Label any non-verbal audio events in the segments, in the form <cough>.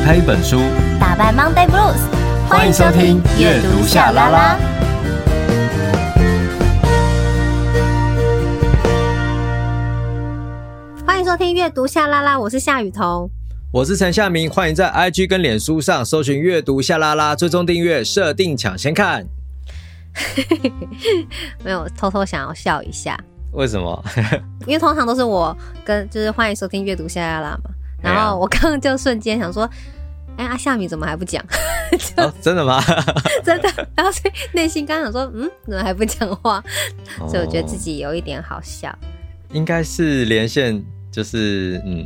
打开一本书，打败 Monday Blues。欢迎收听阅读夏拉拉。欢迎收听阅读夏拉拉，我是夏雨桐，我是陈夏明。欢迎在 IG 跟脸书上搜寻阅读夏拉拉，追踪订阅，设定抢先看。<laughs> 没有偷偷想要笑一下，为什么？<laughs> 因为通常都是我跟就是欢迎收听阅读夏拉拉嘛。然后我刚刚就瞬间想说，<laughs> 哎、欸，阿夏米怎么还不讲？<laughs> 哦，真的吗？<laughs> 真的。然后所以内心刚想说，嗯，怎么还不讲话？哦、所以我觉得自己有一点好笑。应该是连线，就是嗯，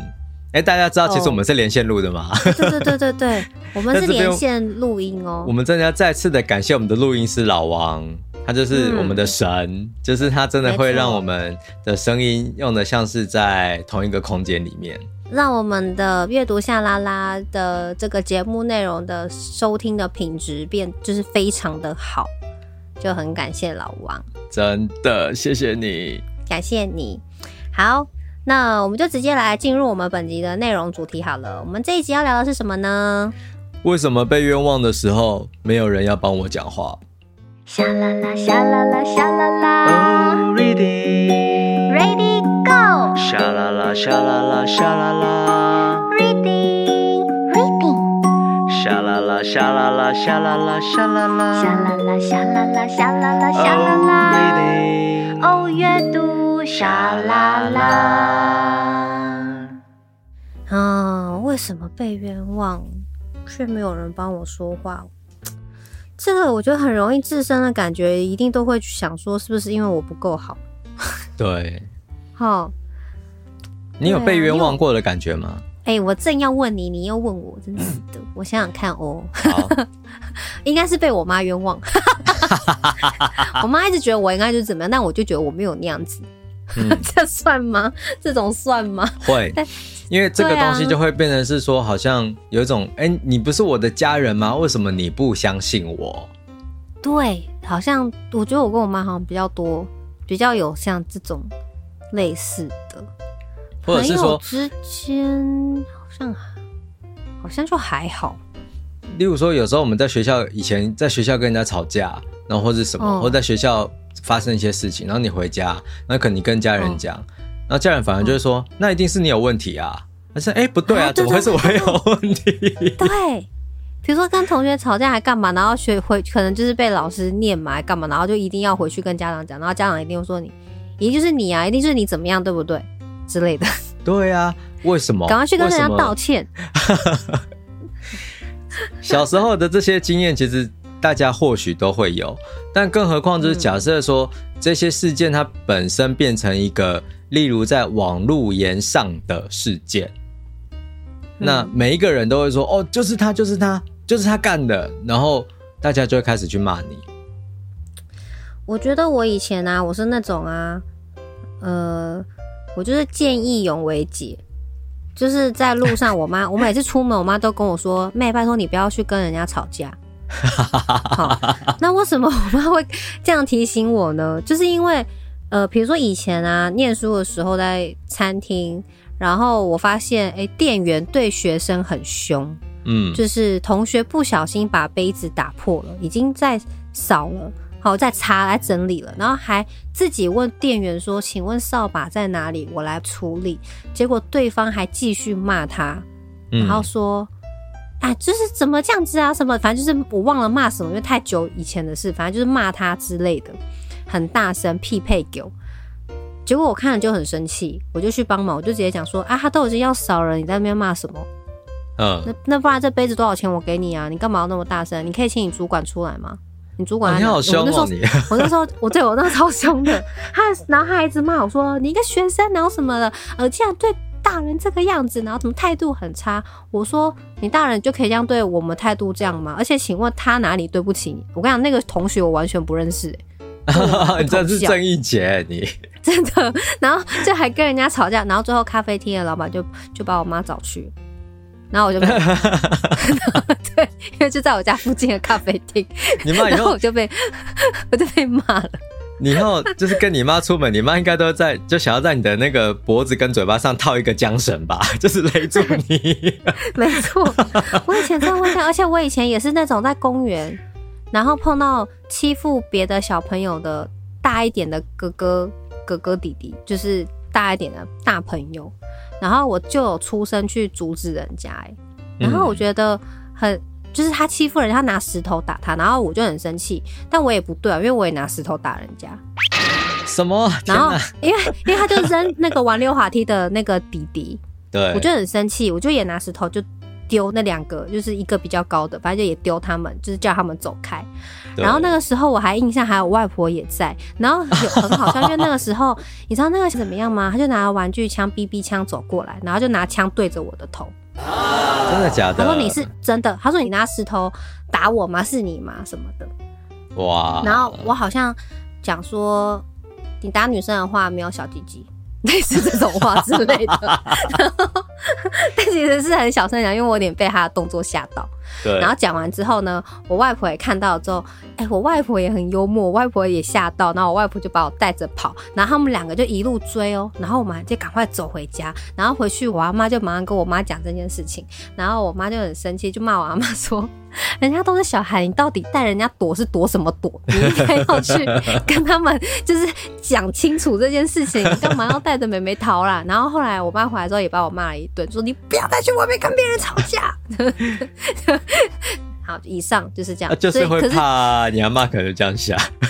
哎、欸，大家知道其实我们是连线录的吗？哦、对对对对对，我们是连线录音哦。我们真的要再次的感谢我们的录音师老王，他就是我们的神，嗯、就是他真的会让我们的声音用的像是在同一个空间里面。让我们的阅读夏拉拉的这个节目内容的收听的品质变就是非常的好，就很感谢老王，真的谢谢你，感谢你。好，那我们就直接来进入我们本集的内容主题好了。我们这一集要聊的是什么呢？为什么被冤枉的时候没有人要帮我讲话？夏拉拉，夏拉拉，夏拉拉。Oh, 夏拉拉，夏拉拉，夏拉拉。Reading, reading. 夏拉拉，夏拉拉，夏拉拉，夏拉拉。夏拉拉，夏拉拉，夏拉拉，夏拉拉。Oh, reading. 哦，阅读沙啦啦。啊，为什么被冤枉，却没有人帮我说话？这个我觉得很容易自身的感觉，一定都会想说，是不是因为我不够好？对，好，你有被冤枉过的感觉吗？哎、欸，我正要问你，你又问我，真是的。我想想看哦，<laughs> 应该是被我妈冤枉。<laughs> 我妈一直觉得我应该就是怎么样，但我就觉得我没有那样子。嗯、<laughs> 这算吗？这种算吗？会。因为这个东西就会变成是说，好像有一种，哎、啊，你不是我的家人吗？为什么你不相信我？对，好像我觉得我跟我妈好像比较多，比较有像这种类似的，或者是说之间好像好像就还好。例如说，有时候我们在学校以前在学校跟人家吵架，然后或者什么，哦、或在学校发生一些事情，然后你回家，那可能你跟家人讲。哦然后家人反而就会说，那一定是你有问题啊！但是哎，不对啊，怎么会是我有问题？<laughs> 对，比如说跟同学吵架还干嘛？然后学回可能就是被老师念嘛，还干嘛？然后就一定要回去跟家长讲，然后家长一定会说你，一定就是你啊，一定是你怎么样，对不对？之类的。对啊，为什么？赶快去跟人家道歉。<laughs> 小时候的这些经验，其实大家或许都会有，但更何况就是假设说、嗯、这些事件它本身变成一个。例如在网络言上的事件，那每一个人都会说：“哦，就是他，就是他，就是他干的。”然后大家就会开始去骂你。我觉得我以前啊，我是那种啊，呃，我就是见义勇为姐，就是在路上，我妈，我每次出门，我妈都跟我说：“妹，拜托你不要去跟人家吵架。<laughs> ”好，那为什么我妈会这样提醒我呢？就是因为。呃，比如说以前啊，念书的时候在餐厅，然后我发现，哎，店员对学生很凶，嗯，就是同学不小心把杯子打破了，已经在扫了，好，再擦来整理了，然后还自己问店员说：“请问扫把在哪里？我来处理。”结果对方还继续骂他，然后说：“哎、嗯，就是怎么这样子啊？什么？反正就是我忘了骂什么，因为太久以前的事，反正就是骂他之类的。”很大声匹配给我，结果我看了就很生气，我就去帮忙，我就直接讲说啊，他都已经要扫了，你在那边骂什么？嗯，那那不然这杯子多少钱？我给你啊，你干嘛要那么大声？你可以请你主管出来吗？你主管、啊、你好凶哦！你 <laughs> 我那时候我对我那时候超凶的，他然后他还一直骂我说你一个学生然后什么的，呃，竟然对大人这个样子，然后怎么态度很差？我说你大人就可以这样对我们态度这样吗？而且请问他哪里对不起你？我跟你讲，那个同学我完全不认识、欸。<laughs> 你真是正义姐，你真的，然后就还跟人家吵架，然后最后咖啡厅的老板就就把我妈找去，然后我就被 <laughs> 对，因为就在我家附近的咖啡厅，你妈，然后我就被 <laughs> 我就被骂了。你以后就是跟你妈出门，你妈应该都在就想要在你的那个脖子跟嘴巴上套一个缰绳吧，<laughs> 就是勒住你。没错，我以前真的会这样，而且我以前也是那种在公园，然后碰到欺负别的小朋友的大一点的哥哥、哥哥弟弟，就是大一点的大朋友，然后我就有出声去阻止人家，哎，然后我觉得很。就是他欺负人家，他拿石头打他，然后我就很生气，但我也不对啊，因为我也拿石头打人家。什么？然后因为因为他就扔那个玩溜滑梯的那个弟弟，<laughs> 对，我就很生气，我就也拿石头就丢那两个，就是一个比较高的，反正就也丢他们，就是叫他们走开。然后那个时候我还印象还有外婆也在，然后有很好笑，因为那个时候 <laughs> 你知道那个是怎么样吗？他就拿玩具枪 BB 枪走过来，然后就拿枪对着我的头。真的假的？他说你是真的，他说你拿石头打我吗？是你吗？什么的？哇！然后我好像讲说，你打女生的话没有小鸡鸡。<laughs> 类似这种话之类的，<laughs> 然后 <laughs> 但其实是很小声讲，因为我有点被他的动作吓到。对。然后讲完之后呢，我外婆也看到了之后，哎、欸，我外婆也很幽默，我外婆也吓到，然后我外婆就把我带着跑，然后他们两个就一路追哦，然后我们就赶快走回家，然后回去我阿妈就马上跟我妈讲这件事情，然后我妈就很生气，就骂我阿妈说。<laughs> 人家都是小孩，你到底带人家躲是躲什么躲？你应该要去跟他们就是讲清楚这件事情，你 <laughs> 干嘛要带着妹妹逃啦？然后后来我妈回来之后也把我骂了一顿，说你不要再去外面跟别人吵架。<laughs> 好，以上就是这样，就是会怕你阿妈可能这样想。<laughs>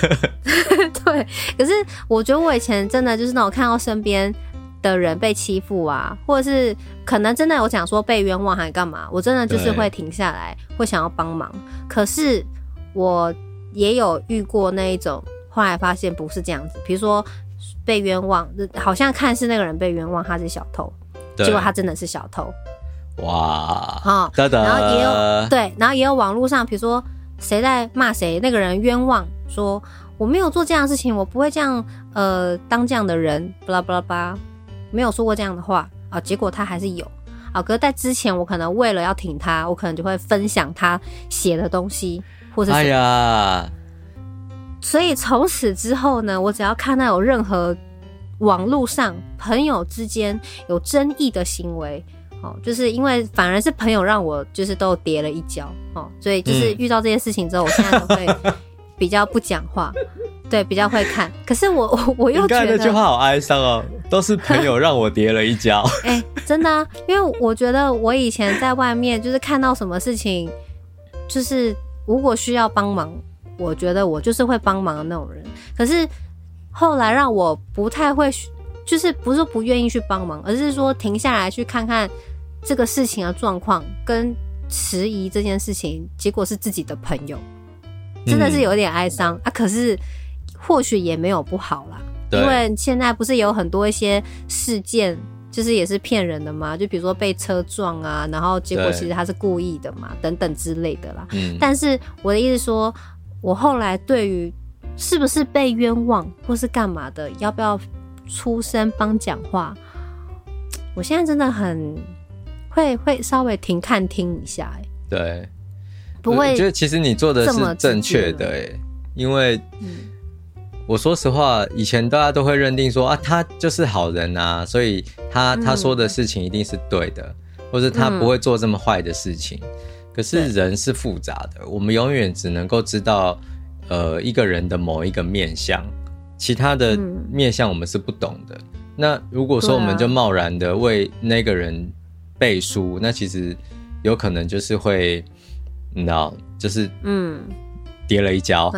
对，可是我觉得我以前真的就是那种看到身边。的人被欺负啊，或者是可能真的有讲说被冤枉还干嘛，我真的就是会停下来，会想要帮忙。可是我也有遇过那一种，后来发现不是这样子。比如说被冤枉，好像看似那个人被冤枉他是小偷，结果他真的是小偷。哇，好，然后也有对，然后也有网络上，比如说谁在骂谁，那个人冤枉说我没有做这样的事情，我不会这样呃当这样的人，巴拉巴拉巴。没有说过这样的话啊，结果他还是有啊。可是在之前，我可能为了要挺他，我可能就会分享他写的东西，或者是哎呀。所以从此之后呢，我只要看到有任何网络上朋友之间有争议的行为，哦，就是因为反而是朋友让我就是都跌了一跤哦，所以就是遇到这些事情之后，我现在都会 <laughs> 比较不讲话。对，比较会看，可是我我我又觉得那句话好哀伤哦，都是朋友让我跌了一跤。哎、欸，真的啊，因为我觉得我以前在外面就是看到什么事情，就是如果需要帮忙，我觉得我就是会帮忙的那种人。可是后来让我不太会，就是不是说不愿意去帮忙，而是说停下来去看看这个事情的状况，跟迟疑这件事情，结果是自己的朋友，真的是有点哀伤、嗯、啊。可是。或许也没有不好啦，因为现在不是有很多一些事件，就是也是骗人的嘛，就比如说被车撞啊，然后结果其实他是故意的嘛，等等之类的啦。嗯，但是我的意思说，我后来对于是不是被冤枉或是干嘛的，要不要出声帮讲话，我现在真的很会会稍微停看听一下，欸，对，不会，我觉得其实你做的是正确的，哎，因为。嗯。我说实话，以前大家都会认定说啊，他就是好人啊，所以他他说的事情一定是对的，嗯、或者他不会做这么坏的事情。嗯、可是人是复杂的，我们永远只能够知道呃一个人的某一个面相，其他的面相我们是不懂的。嗯、那如果说我们就贸然的为那个人背书，啊、那其实有可能就是会，你知道，就是嗯。跌了一跤，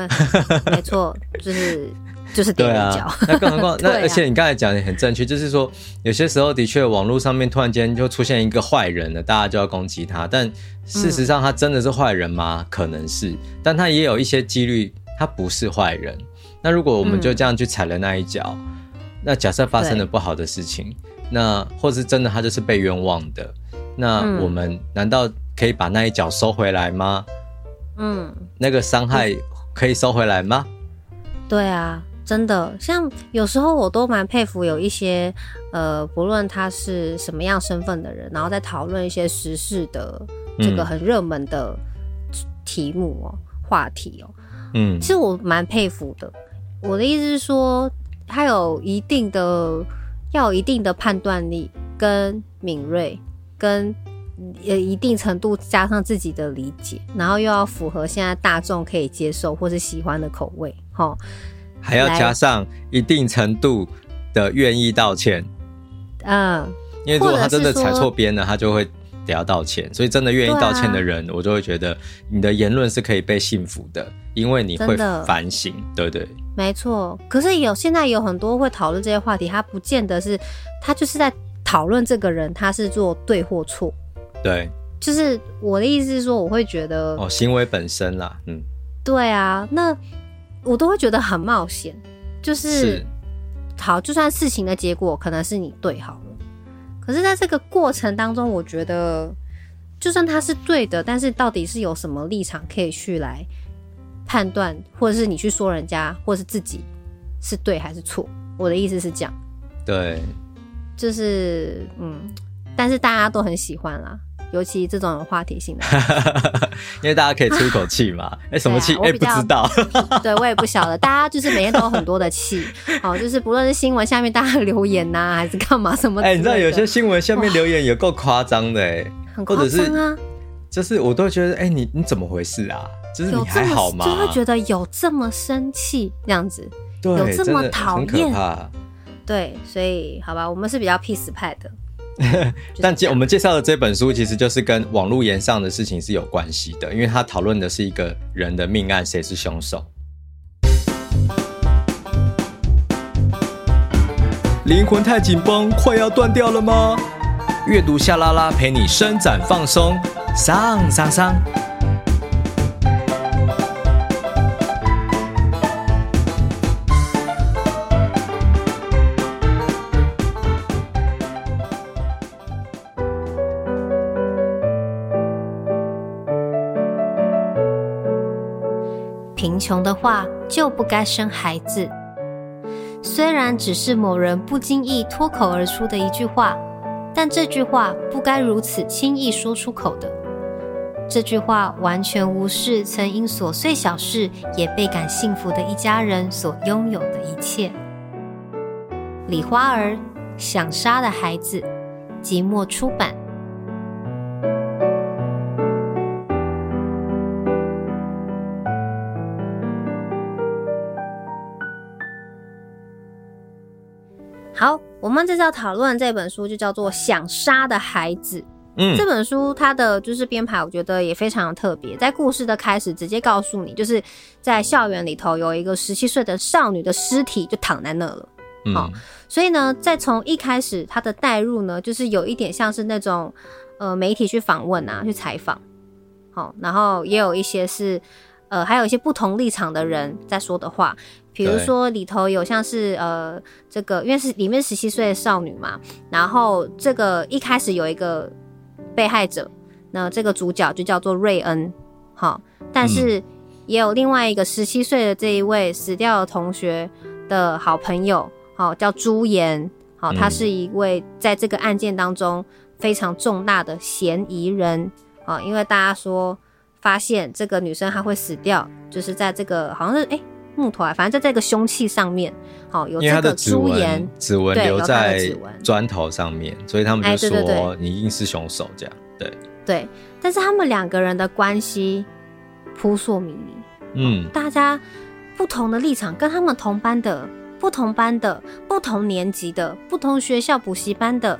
没错，就是就是跌了一跤。那更何况，<laughs> 那而且你刚才讲的很正确，就是说有些时候的确网络上面突然间就出现一个坏人了，大家就要攻击他。但事实上，他真的是坏人吗？可能是，但他也有一些几率他不是坏人。那如果我们就这样去踩了那一脚，那假设发生了不好的事情，那或是真的他就是被冤枉的，那我们难道可以把那一脚收回来吗？嗯，那个伤害可以收回来吗？对啊，真的，像有时候我都蛮佩服有一些呃，不论他是什么样身份的人，然后在讨论一些时事的这个很热门的题目哦、喔、话题哦、喔，嗯，其实我蛮佩服的，我的意思是说，他有一定的要有一定的判断力跟敏锐，跟呃一定程度加上自己的理解，然后又要符合现在大众可以接受或是喜欢的口味，哈，还要加上一定程度的愿意道歉，嗯，因为如果他真的踩错边了，他就会。得要道歉，所以真的愿意道歉的人，啊、我就会觉得你的言论是可以被信服的，因为你会反省，对不对？没错。可是有现在有很多会讨论这些话题，他不见得是他就是在讨论这个人他是做对或错。对，就是我的意思是说，我会觉得哦，行为本身啦，嗯，对啊，那我都会觉得很冒险，就是，是好，就算事情的结果可能是你对好。可是，在这个过程当中，我觉得，就算他是对的，但是到底是有什么立场可以去来判断，或者是你去说人家，或者是自己是对还是错？我的意思是这样。对，就是嗯，但是大家都很喜欢啦。尤其这种有话题性的，<laughs> 因为大家可以出一口气嘛。<laughs> 哎、欸，什么气？哎、啊欸，不知道。<laughs> 对，我也不晓得。大家就是每天都有很多的气，好，就是不论是新闻下面大家留言呐、啊，还是干嘛什么。哎、欸，你知道有些新闻下面留言也够夸张的、欸，哎，很夸张啊。就是我都觉得，哎、欸，你你怎么回事啊？就是你还好吗？就会觉得有这么生气这样子，对，有这么讨厌。对，所以好吧，我们是比较 peace 派的。<laughs> 但介我们介绍的这本书，其实就是跟网络言上的事情是有关系的，因为它讨论的是一个人的命案，谁是凶手？灵魂太紧绷，快要断掉了吗？阅读夏拉拉陪你伸展放松，上上上。穷的话就不该生孩子。虽然只是某人不经意脱口而出的一句话，但这句话不该如此轻易说出口的。这句话完全无视曾因琐碎小事也倍感幸福的一家人所拥有的一切。李花儿想杀的孩子，即墨出版。们这次要讨论这本书就叫做《想杀的孩子》。嗯，这本书它的就是编排，我觉得也非常的特别。在故事的开始，直接告诉你，就是在校园里头有一个十七岁的少女的尸体就躺在那了。好，嗯，所以呢，在从一开始它的带入呢，就是有一点像是那种呃媒体去访问啊，去采访。好，然后也有一些是呃，还有一些不同立场的人在说的话。比如说里头有像是呃这个，因为是里面十七岁的少女嘛，然后这个一开始有一个被害者，那这个主角就叫做瑞恩，好，但是也有另外一个十七岁的这一位死掉的同学的好朋友，好，叫朱颜，好，他是一位在这个案件当中非常重大的嫌疑人，啊，因为大家说发现这个女生她会死掉，就是在这个好像是哎。欸木头啊，反正在这个凶器上面，好有这个朱颜指纹留在砖头上面，所以他们就说你一定是凶手，这样对对。但是他们两个人的关系扑朔迷离，嗯，大家不同的立场，跟他们同班的、不同班的、不同年级的、不同学校补习班的，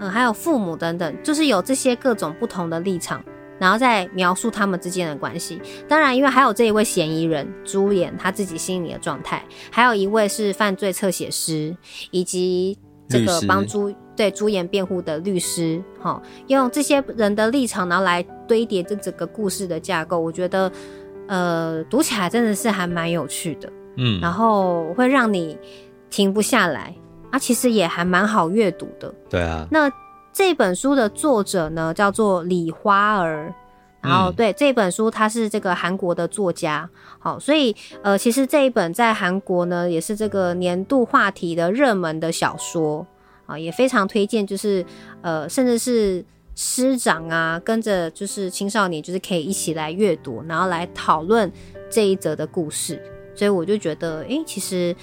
嗯，还有父母等等，就是有这些各种不同的立场。然后再描述他们之间的关系。当然，因为还有这一位嫌疑人朱颜他自己心里的状态，还有一位是犯罪侧写师，以及这个帮朱对朱颜辩护的律师。哈，用这些人的立场，然后来堆叠这整个故事的架构，我觉得，呃，读起来真的是还蛮有趣的。嗯，然后会让你停不下来啊，其实也还蛮好阅读的。对啊，那。这本书的作者呢，叫做李花儿，然后对、嗯、这本书，他是这个韩国的作家，好，所以呃，其实这一本在韩国呢，也是这个年度话题的热门的小说。啊，也非常推荐，就是呃，甚至是师长啊，跟着就是青少年，就是可以一起来阅读，然后来讨论这一则的故事。所以我就觉得，诶、欸，其实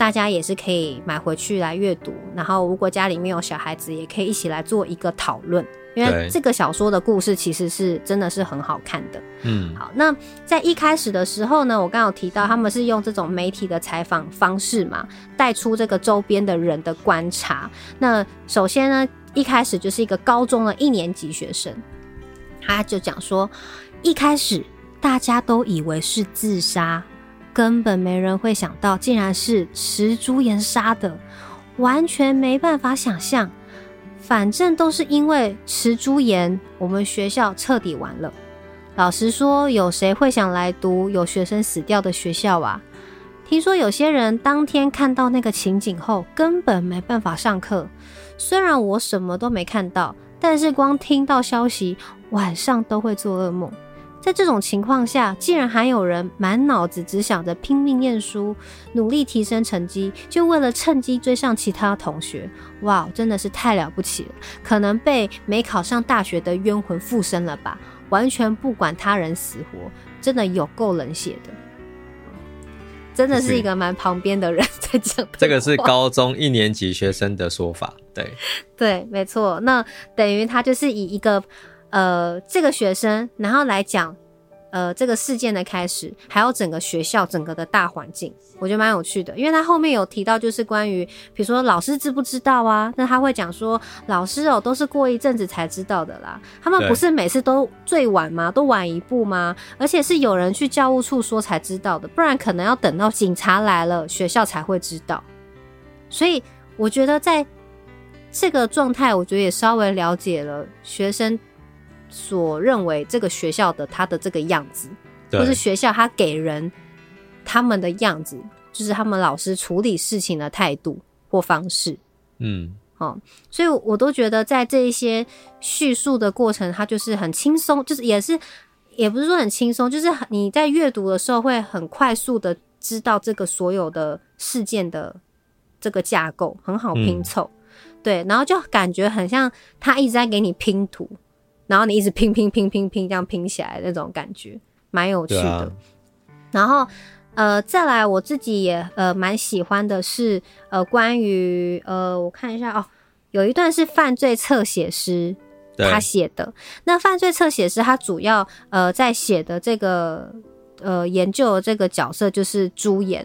大家也是可以买回去来阅读，然后如果家里面有小孩子，也可以一起来做一个讨论。因为这个小说的故事其实是真的是很好看的。嗯，好，那在一开始的时候呢，我刚刚有提到他们是用这种媒体的采访方式嘛，带出这个周边的人的观察。那首先呢，一开始就是一个高中的一年级学生，他就讲说，一开始大家都以为是自杀，根本没人会想到竟然是池朱岩杀的，完全没办法想象。反正都是因为池朱岩，我们学校彻底完了。老实说，有谁会想来读有学生死掉的学校啊？听说有些人当天看到那个情景后，根本没办法上课。虽然我什么都没看到，但是光听到消息，晚上都会做噩梦。在这种情况下，竟然还有人满脑子只想着拼命念书，努力提升成绩，就为了趁机追上其他同学。哇，真的是太了不起了！可能被没考上大学的冤魂附身了吧？完全不管他人死活，真的有够冷血的。真的是一个蛮旁边的人在讲。这个是高中一年级学生的说法，对对，没错。那等于他就是以一个。呃，这个学生，然后来讲，呃，这个事件的开始，还有整个学校整个的大环境，我觉得蛮有趣的，因为他后面有提到，就是关于，比如说老师知不知道啊？那他会讲说，老师哦，都是过一阵子才知道的啦，他们不是每次都最晚吗？都晚一步吗？而且是有人去教务处说才知道的，不然可能要等到警察来了，学校才会知道。所以我觉得在这个状态，我觉得也稍微了解了学生。所认为这个学校的他的这个样子，或是学校他给人他们的样子，就是他们老师处理事情的态度或方式，嗯，哦，所以我都觉得在这一些叙述的过程，它就是很轻松，就是也是也不是说很轻松，就是你在阅读的时候会很快速的知道这个所有的事件的这个架构，很好拼凑，嗯，对，然后就感觉很像他一直在给你拼图。然后你一直拼拼拼拼拼，这样拼起来那种感觉蛮有趣的。啊、然后呃，再来我自己也呃蛮喜欢的是呃关于呃我看一下哦，有一段是犯罪侧写师他写的。那犯罪侧写师他主要呃在写的这个呃研究的这个角色就是朱颜。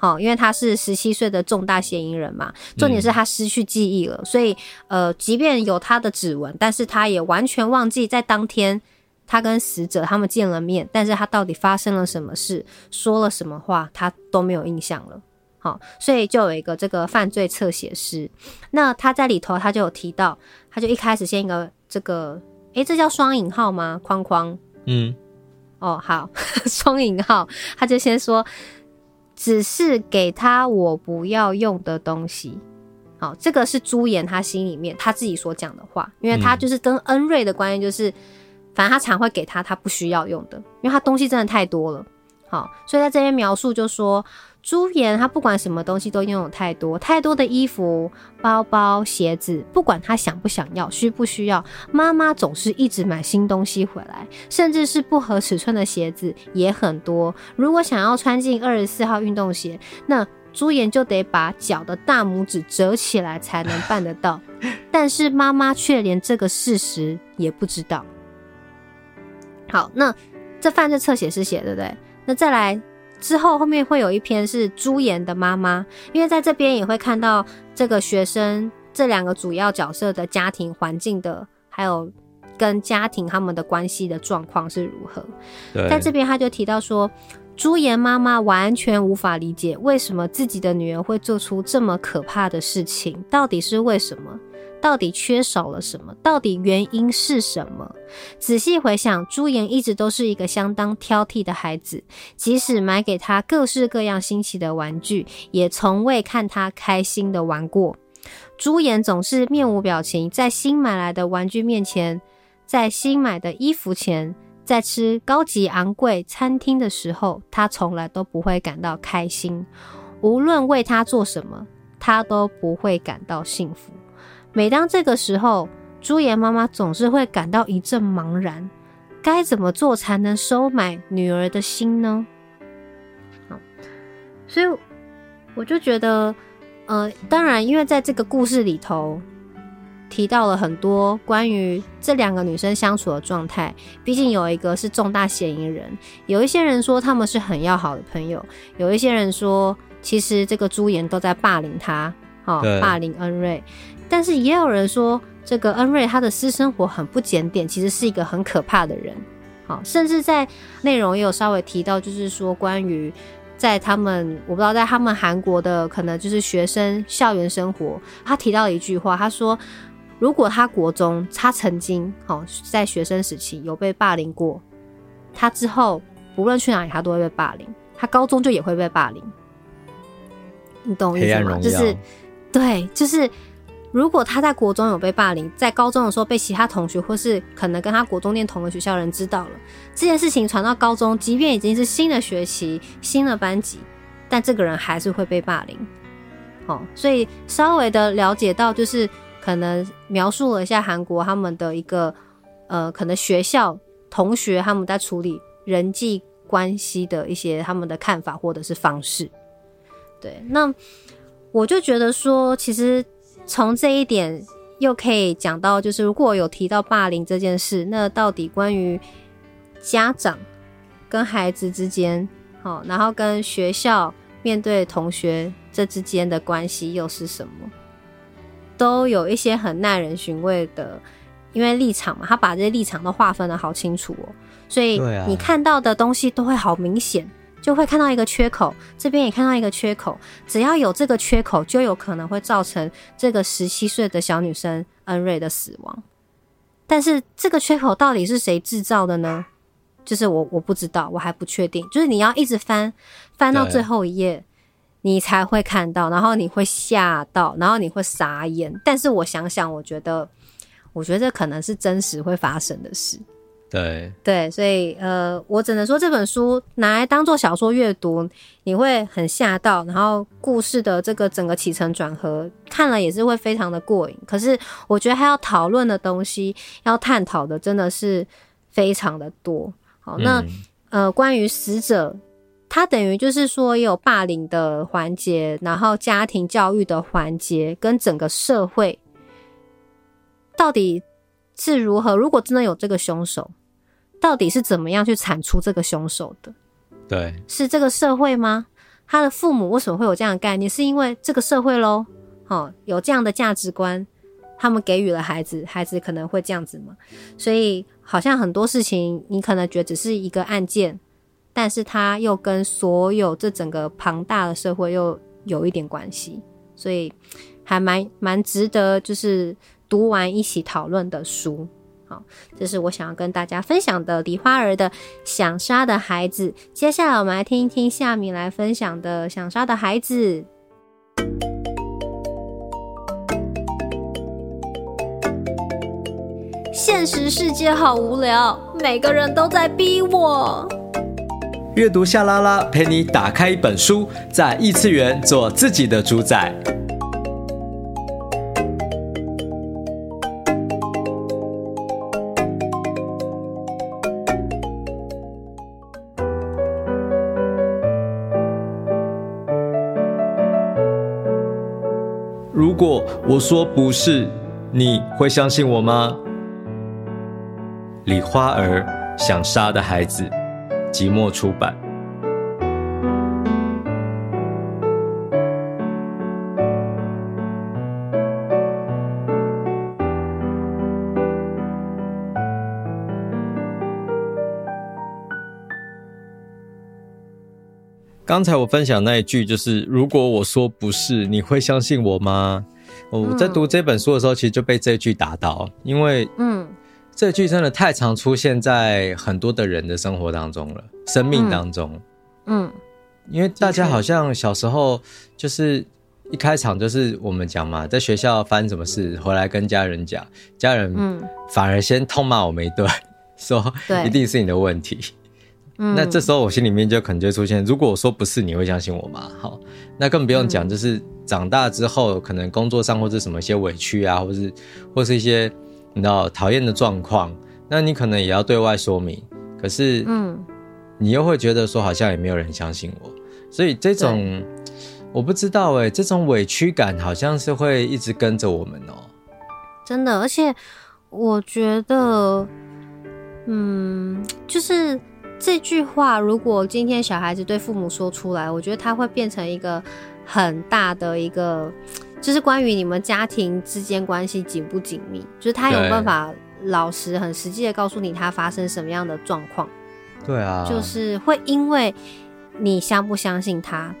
好，因为他是十七岁的重大嫌疑人嘛，重点是他失去记忆了，嗯、所以呃，即便有他的指纹，但是他也完全忘记在当天他跟死者他们见了面，但是他到底发生了什么事，说了什么话，他都没有印象了。好，所以就有一个这个犯罪侧写师，那他在里头他就有提到，他就一开始先一个这个，诶、欸，这叫双引号吗？框框，嗯，哦，好，<laughs> 双引号，他就先说。只是给他我不要用的东西，好，这个是朱颜他心里面他自己所讲的话，因为他就是跟恩瑞的关系，就是、反正他常会给他他不需要用的，因为他东西真的太多了，好，所以在这边描述就说。朱颜，他不管什么东西都拥有太多太多的衣服、包包、鞋子，不管他想不想要、需不需要，妈妈总是一直买新东西回来，甚至是不合尺寸的鞋子也很多。如果想要穿进二十四号运动鞋，那朱颜就得把脚的大拇指折起来才能办得到。但是妈妈却连这个事实也不知道。好，那这犯罪侧写师写对不对？那再来。之后后面会有一篇是朱颜的妈妈，因为在这边也会看到这个学生这两个主要角色的家庭环境的，还有跟家庭他们的关系的状况是如何。在这边他就提到说，朱颜妈妈完全无法理解为什么自己的女儿会做出这么可怕的事情，到底是为什么？到底缺少了什么？到底原因是什么？仔细回想，朱颜一直都是一个相当挑剔的孩子，即使买给他各式各样新奇的玩具，也从未看他开心的玩过。朱颜总是面无表情，在新买来的玩具面前，在新买的衣服前，在吃高级昂贵餐厅的时候，他从来都不会感到开心。无论为他做什么，他都不会感到幸福。每当这个时候，朱颜妈妈总是会感到一阵茫然，该怎么做才能收买女儿的心呢？所以我就觉得，呃，当然，因为在这个故事里头提到了很多关于这两个女生相处的状态，毕竟有一个是重大嫌疑人，有一些人说他们是很要好的朋友，有一些人说其实这个朱颜都在霸凌她，哦，霸凌恩瑞，但是也有人说这个恩瑞他的私生活很不检点，其实是一个很可怕的人。好甚至在内容也有稍微提到，就是说关于在他们，我不知道在他们韩国的可能就是学生校园生活，他提到了一句话，他说如果他国中他曾经好在学生时期有被霸凌过，他之后不论去哪里他都会被霸凌，他高中就也会被霸凌，你懂我意思吗？就是对，就是。如果他在国中有被霸凌，在高中的时候被其他同学或是可能跟他国中念同个学校的人知道了这件事情，传到高中，即便已经是新的学期、新的班级，但这个人还是会被霸凌。哦，所以稍微的了解到，就是可能描述了一下韩国他们的一个呃，可能学校同学他们在处理人际关系的一些他们的看法或者是方式。对，那我就觉得说，其实。从这一点又可以讲到，就是如果有提到霸凌这件事，那到底关于家长跟孩子之间，好，然后跟学校面对同学这之间的关系又是什么？都有一些很耐人寻味的，因为立场嘛，他把这些立场都划分得好清楚哦，所以你看到的东西都会好明显。就会看到一个缺口，这边也看到一个缺口。只要有这个缺口，就有可能会造成这个十七岁的小女生恩瑞的死亡。但是这个缺口到底是谁制造的呢？就是我我不知道，我还不确定。就是你要一直翻，翻到最后一页，你才会看到，然后你会吓到，然后你会傻眼。但是我想想，我觉得，我觉得可能是真实会发生的事。对对，所以呃，我只能说这本书拿来当做小说阅读，你会很吓到，然后故事的这个整个起承转合看了也是会非常的过瘾。可是我觉得还要讨论的东西，要探讨的真的是非常的多。好，那、嗯、呃，关于死者，他等于就是说也有霸凌的环节，然后家庭教育的环节，跟整个社会到底是如何？如果真的有这个凶手。到底是怎么样去铲除这个凶手的？对，是这个社会吗？他的父母为什么会有这样的概念？是因为这个社会喽，哦，有这样的价值观，他们给予了孩子，孩子可能会这样子嘛。所以好像很多事情，你可能觉得只是一个案件，但是他又跟所有这整个庞大的社会又有一点关系，所以还蛮蛮值得，就是读完一起讨论的书。好，这是我想要跟大家分享的梨花儿的《想杀的孩子》。接下来我们来听一听夏米来分享的《想杀的孩子》。现实世界好无聊，每个人都在逼我。阅读夏拉拉陪你打开一本书，在异次元做自己的主宰。如果我说不是，你会相信我吗？李花儿想杀的孩子，即墨出版。刚才我分享那一句就是：“如果我说不是，你会相信我吗？”我在读这本书的时候，其实就被这句打到，因为嗯，这句真的太常出现在很多的人的生活当中了，生命当中。嗯，因为大家好像小时候就是一开场就是我们讲嘛，在学校发生什么事，回来跟家人讲，家人嗯反而先痛骂我们一顿，<laughs> 说一定是你的问题。那这时候我心里面就可能就会出现，如果我说不是，你会相信我吗？好，那更不用讲，就是长大之后，可能工作上或者什么一些委屈啊，或是或是一些你知道讨厌的状况，那你可能也要对外说明。可是，嗯，你又会觉得说好像也没有人相信我。所以这种我不知道哎，这种委屈感好像是会一直跟着我们哦。真的，而且我觉得，嗯，就是这句话，如果今天小孩子对父母说出来，我觉得他会变成一个很大的一个，就是关于你们家庭之间关系紧不紧密，就是他有办法老实、很实际的告诉你他发生什么样的状况。对啊，就是会因为你相不相信他，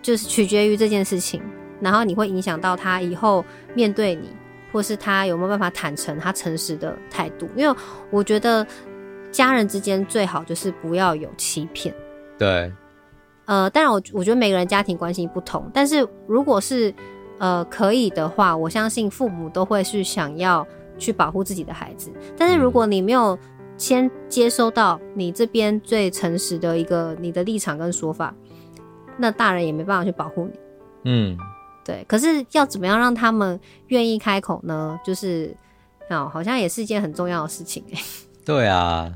就是取决于这件事情，然后你会影响到他以后面对你，或是他有没有办法坦诚他诚实的态度。因为我觉得家人之间最好就是不要有欺骗。对，呃，当然我我觉得每个人家庭关系不同，但是如果是呃可以的话，我相信父母都会是想要去保护自己的孩子。但是如果你没有，先接收到你这边最诚实的一个你的立场跟说法，那大人也没办法去保护你。嗯，对。可是要怎么样让他们愿意开口呢？就是哦，好像也是一件很重要的事情。对啊，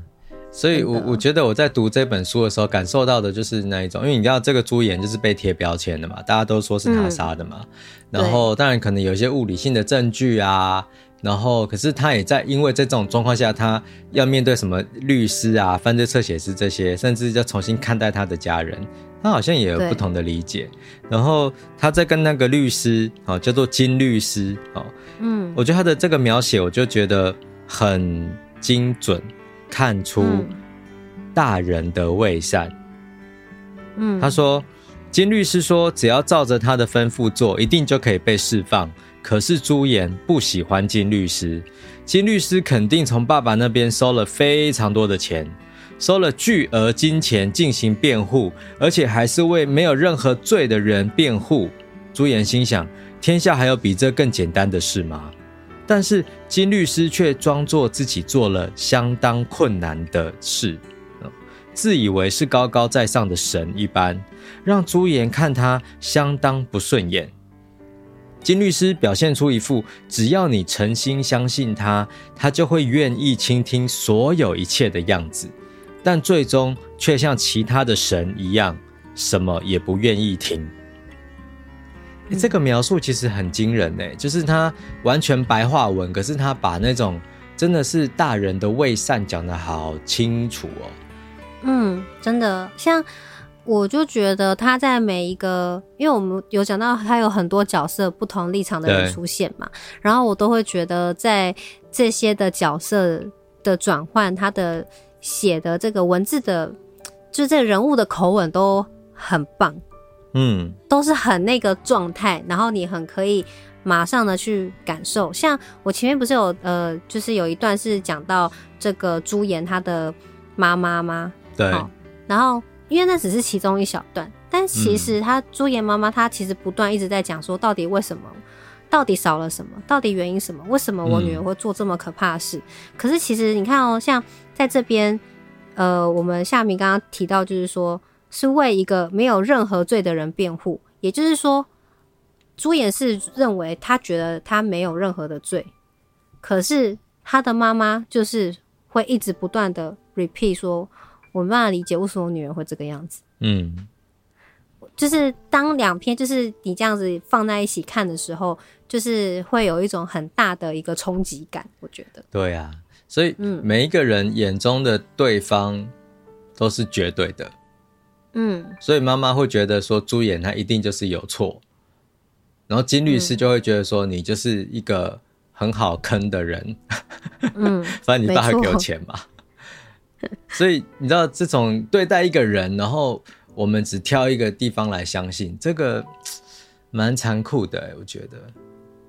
所以我我觉得我在读这本书的时候，感受到的就是那一种，因为你知道这个朱颜就是被贴标签的嘛，大家都说是他杀的嘛。嗯、然后当然可能有一些物理性的证据啊。然后，可是他也在因为在这种状况下，他要面对什么律师啊、犯罪侧写师这些，甚至要重新看待他的家人，他好像也有不同的理解。然后他在跟那个律师，哦，叫做金律师，哦，嗯，我觉得他的这个描写，我就觉得很精准，看出大人的伪善。嗯，他说，金律师说，只要照着他的吩咐做，一定就可以被释放。可是朱颜不喜欢金律师，金律师肯定从爸爸那边收了非常多的钱，收了巨额金钱进行辩护，而且还是为没有任何罪的人辩护。朱颜心想：天下还有比这更简单的事吗？但是金律师却装作自己做了相当困难的事，自以为是高高在上的神一般，让朱颜看他相当不顺眼。金律师表现出一副只要你诚心相信他，他就会愿意倾听所有一切的样子，但最终却像其他的神一样，什么也不愿意听。欸，这个描述其实很惊人欸，就是他完全白话文，可是他把那种真的是大人的伪善讲的好清楚哦。嗯，真的像。我就觉得他在每一个，因为我们有讲到他有很多角色不同立场的人出现嘛，然后我都会觉得在这些的角色的转换，他的写的这个文字的，就这个人物的口吻都很棒，嗯，都是很那个状态，然后你很可以马上的去感受。像我前面不是有呃，就是有一段是讲到这个朱颜她的妈妈吗？对，然后。因为那只是其中一小段，但其实他朱颜妈妈她其实不断一直在讲说，到底为什么，到底少了什么，到底原因什么？为什么我女儿会做这么可怕的事？嗯、可是其实你看哦，像在这边，呃，我们夏明刚刚提到，就是说是为一个没有任何罪的人辩护，也就是说，朱颜是认为他觉得他没有任何的罪，可是他的妈妈就是会一直不断的 repeat 说。我没办法理解为什么女人会这个样子。嗯，就是当两篇就是你这样子放在一起看的时候，就是会有一种很大的一个冲击感。我觉得，对啊，所以每一个人眼中的对方都是绝对的。嗯，所以妈妈会觉得说朱颜他一定就是有错，然后金律师就会觉得说你就是一个很好坑的人。嗯，<laughs> 反正你爸会给我钱嘛。<laughs> 所以你知道这种对待一个人，然后我们只挑一个地方来相信，这个蛮残酷的，我觉得，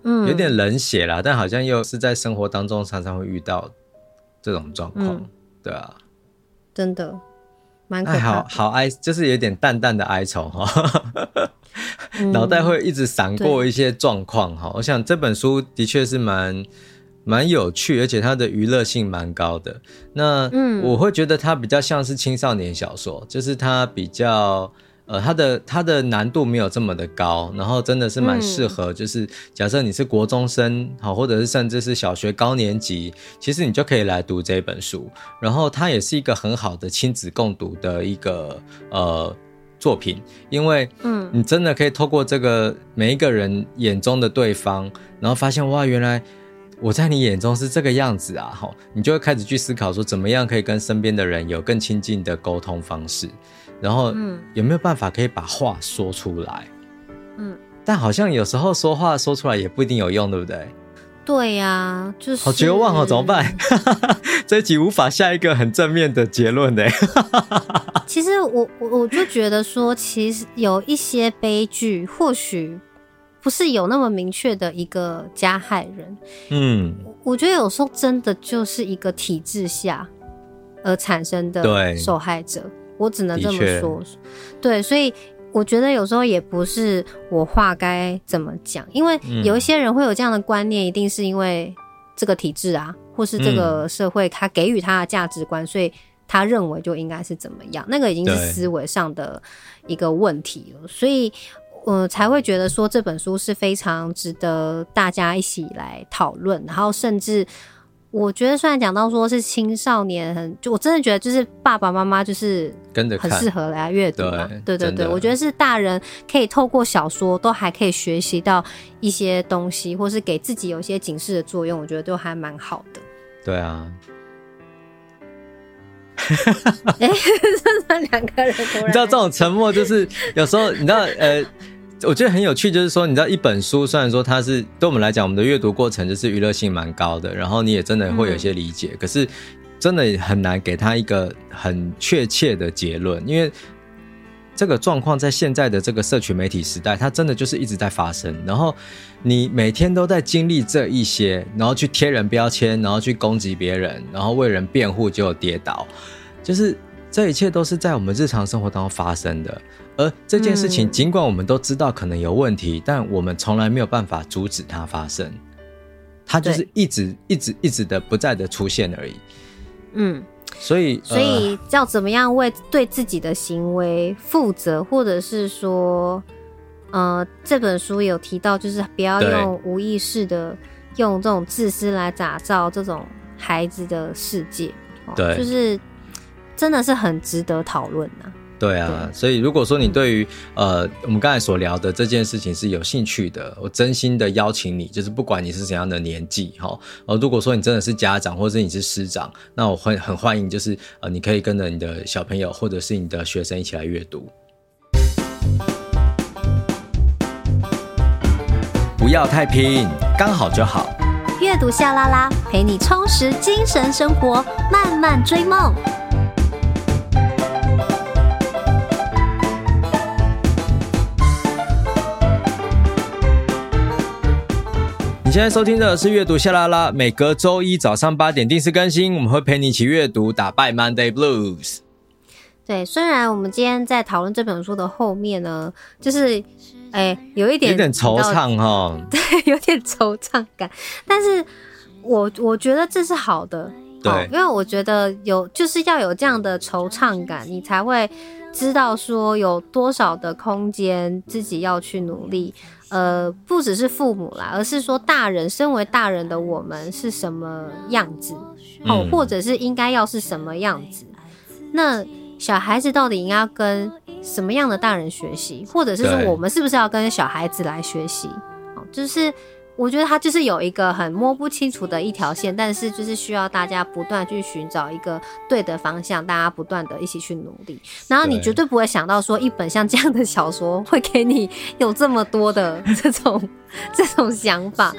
嗯，有点冷血啦，但好像又是在生活当中常常会遇到这种状况，嗯，对啊，真的蛮可怕，好好哀，就是有点淡淡的哀愁哈，<laughs> 脑袋会一直闪过一些状况哈。我想这本书的确是蛮。蛮有趣，而且它的娱乐性蛮高的。那嗯我会觉得它比较像是青少年小说，就是它比较呃，它的它的难度没有这么的高，然后真的是蛮适合，就是假设你是国中生好，或者是甚至是小学高年级，其实你就可以来读这本书。然后它也是一个很好的亲子共读的一个呃。作品，因为嗯，你真的可以透过这个每一个人眼中的对方，然后发现哇，原来我在你眼中是这个样子啊！哈，你就会开始去思考说，怎么样可以跟身边的人有更亲近的沟通方式，然后有没有办法可以把话说出来？嗯，但好像有时候说话说出来也不一定有用，对不对？对呀、啊，就是好绝望哦，怎么办？<laughs> 这一集无法下一个很正面的结论呢。<laughs> 其实我我我就觉得说，其实有一些悲剧，或许不是有那么明确的一个加害人。嗯，我觉得有时候真的就是一个体制下而产生的受害者。我只能这么说。对，所以。我觉得有时候也不是我话该怎么讲，因为有一些人会有这样的观念，一定是因为这个体制啊，或是这个社会他给予他的价值观，所以他认为就应该是怎么样，那个已经是思维上的一个问题了，所以我才会觉得说这本书是非常值得大家一起来讨论，然后甚至。我觉得，虽然讲到说是青少年很，很就我真的觉得，就是爸爸妈妈就是跟着很适合来阅读嘛。对对对，我觉得是大人可以透过小说都还可以学习到一些东西，或是给自己有一些警示的作用，我觉得都还蛮好的。对啊。<laughs> <laughs> 哎、<laughs> 欸，这两个人，你知道这种沉默就是有时候你知道呃。我觉得很有趣，就是说，你知道，一本书虽然说它是对我们来讲，我们的阅读过程就是娱乐性蛮高的，然后你也真的会有一些理解，可是真的很难给他一个很确切的结论，因为这个状况在现在的这个社群媒体时代，它真的就是一直在发生，然后你每天都在经历这一些，然后去贴人标签，然后去攻击别人，然后为人辩护，结果跌倒，就是这一切都是在我们日常生活当中发生的。而这件事情，尽管我们都知道可能有问题，嗯、但我们从来没有办法阻止它发生。它就是一直、一直、一直的不再的出现而已。嗯，所以，所以要怎么样为对自己的行为负责，或者是说，呃，这本书有提到，就是不要用无意识的用这种自私来打造这种孩子的世界。对，就是真的是很值得讨论呐。对啊，所以如果说你对于呃我们刚才所聊的这件事情是有兴趣的，我真心的邀请你，就是不管你是怎样的年纪哈，呃如果说你真的是家长或者是你是师长，那我会很欢迎，就是呃你可以跟着你的小朋友或者是你的学生一起来阅读，不要太拼，刚好就好。阅读夏拉拉陪你充实精神生活，慢慢追梦。现在收听的是阅读夏拉拉，每隔周一早上八点定时更新，我们会陪你一起阅读，打败 Monday Blues。对，虽然我们今天在讨论这本书的后面呢，就是哎、欸，有一点有点惆怅哈，<laughs> 对，有点惆怅感，但是我我觉得这是好的，对，因为我觉得有就是要有这样的惆怅感，你才会知道说有多少的空间自己要去努力。呃，不只是父母啦，而是说大人，身为大人的我们是什么样子，哦、嗯，或者是应该要是什么样子？那小孩子到底应该要跟什么样的大人学习，或者是说我们是不是要跟小孩子来学习？哦，就是。我觉得它就是有一个很摸不清楚的一条线，但是就是需要大家不断去寻找一个对的方向，大家不断的一起去努力。然后你绝对不会想到说，一本像这样的小说会给你有这么多的这种这种想法，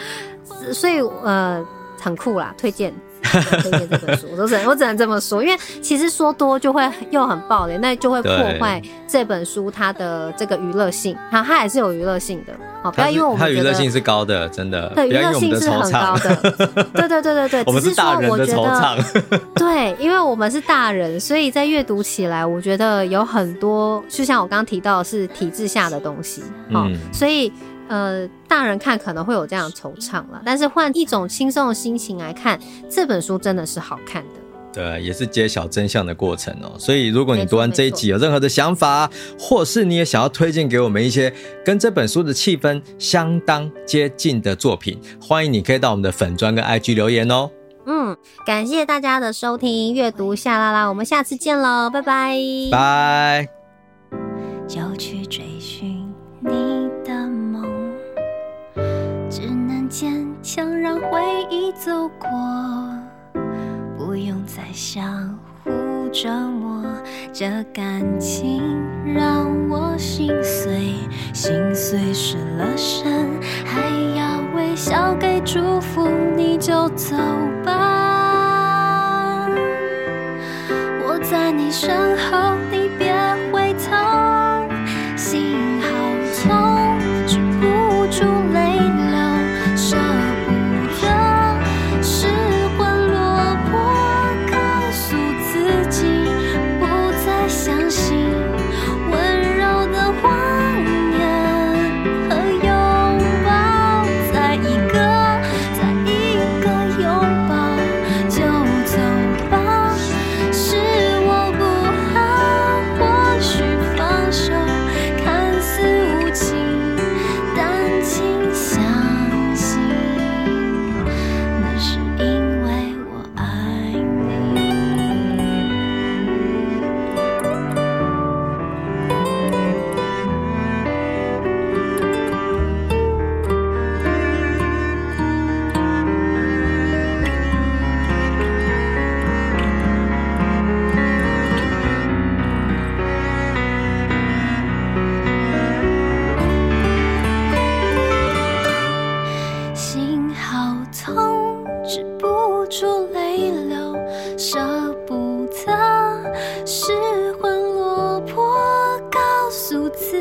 所以呃，很酷啦，推荐。推荐这本书，我只能我只能这么说，因为其实说多就会又很爆雷，那就会破坏这本书它的这个娱乐性。它它还是有娱乐性的，好，不要因为我们娱乐性是高的，真的，对，娱乐性是很高的。对对对对对，我们是大人的惆怅。对，因为我们是大人，所以在阅读起来，我觉得有很多，就像我刚刚提到的是体制下的东西，好，所以。呃，大人看可能会有这样惆怅了，但是换一种轻松的心情来看，这本书真的是好看的。对，也是揭晓真相的过程哦。所以，如果你读完这一集有任何的想法，或是你也想要推荐给我们一些跟这本书的气氛相当接近的作品，欢迎你可以到我们的粉专跟 IG 留言哦。嗯，感谢大家的收听，阅读夏拉拉，我们下次见喽，拜拜，拜。就去追让回忆走过，不用再相互折磨。这感情让我心碎，心碎失了神，还要微笑给祝福，你就走吧，我在你身后。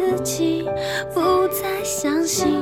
自己不再相信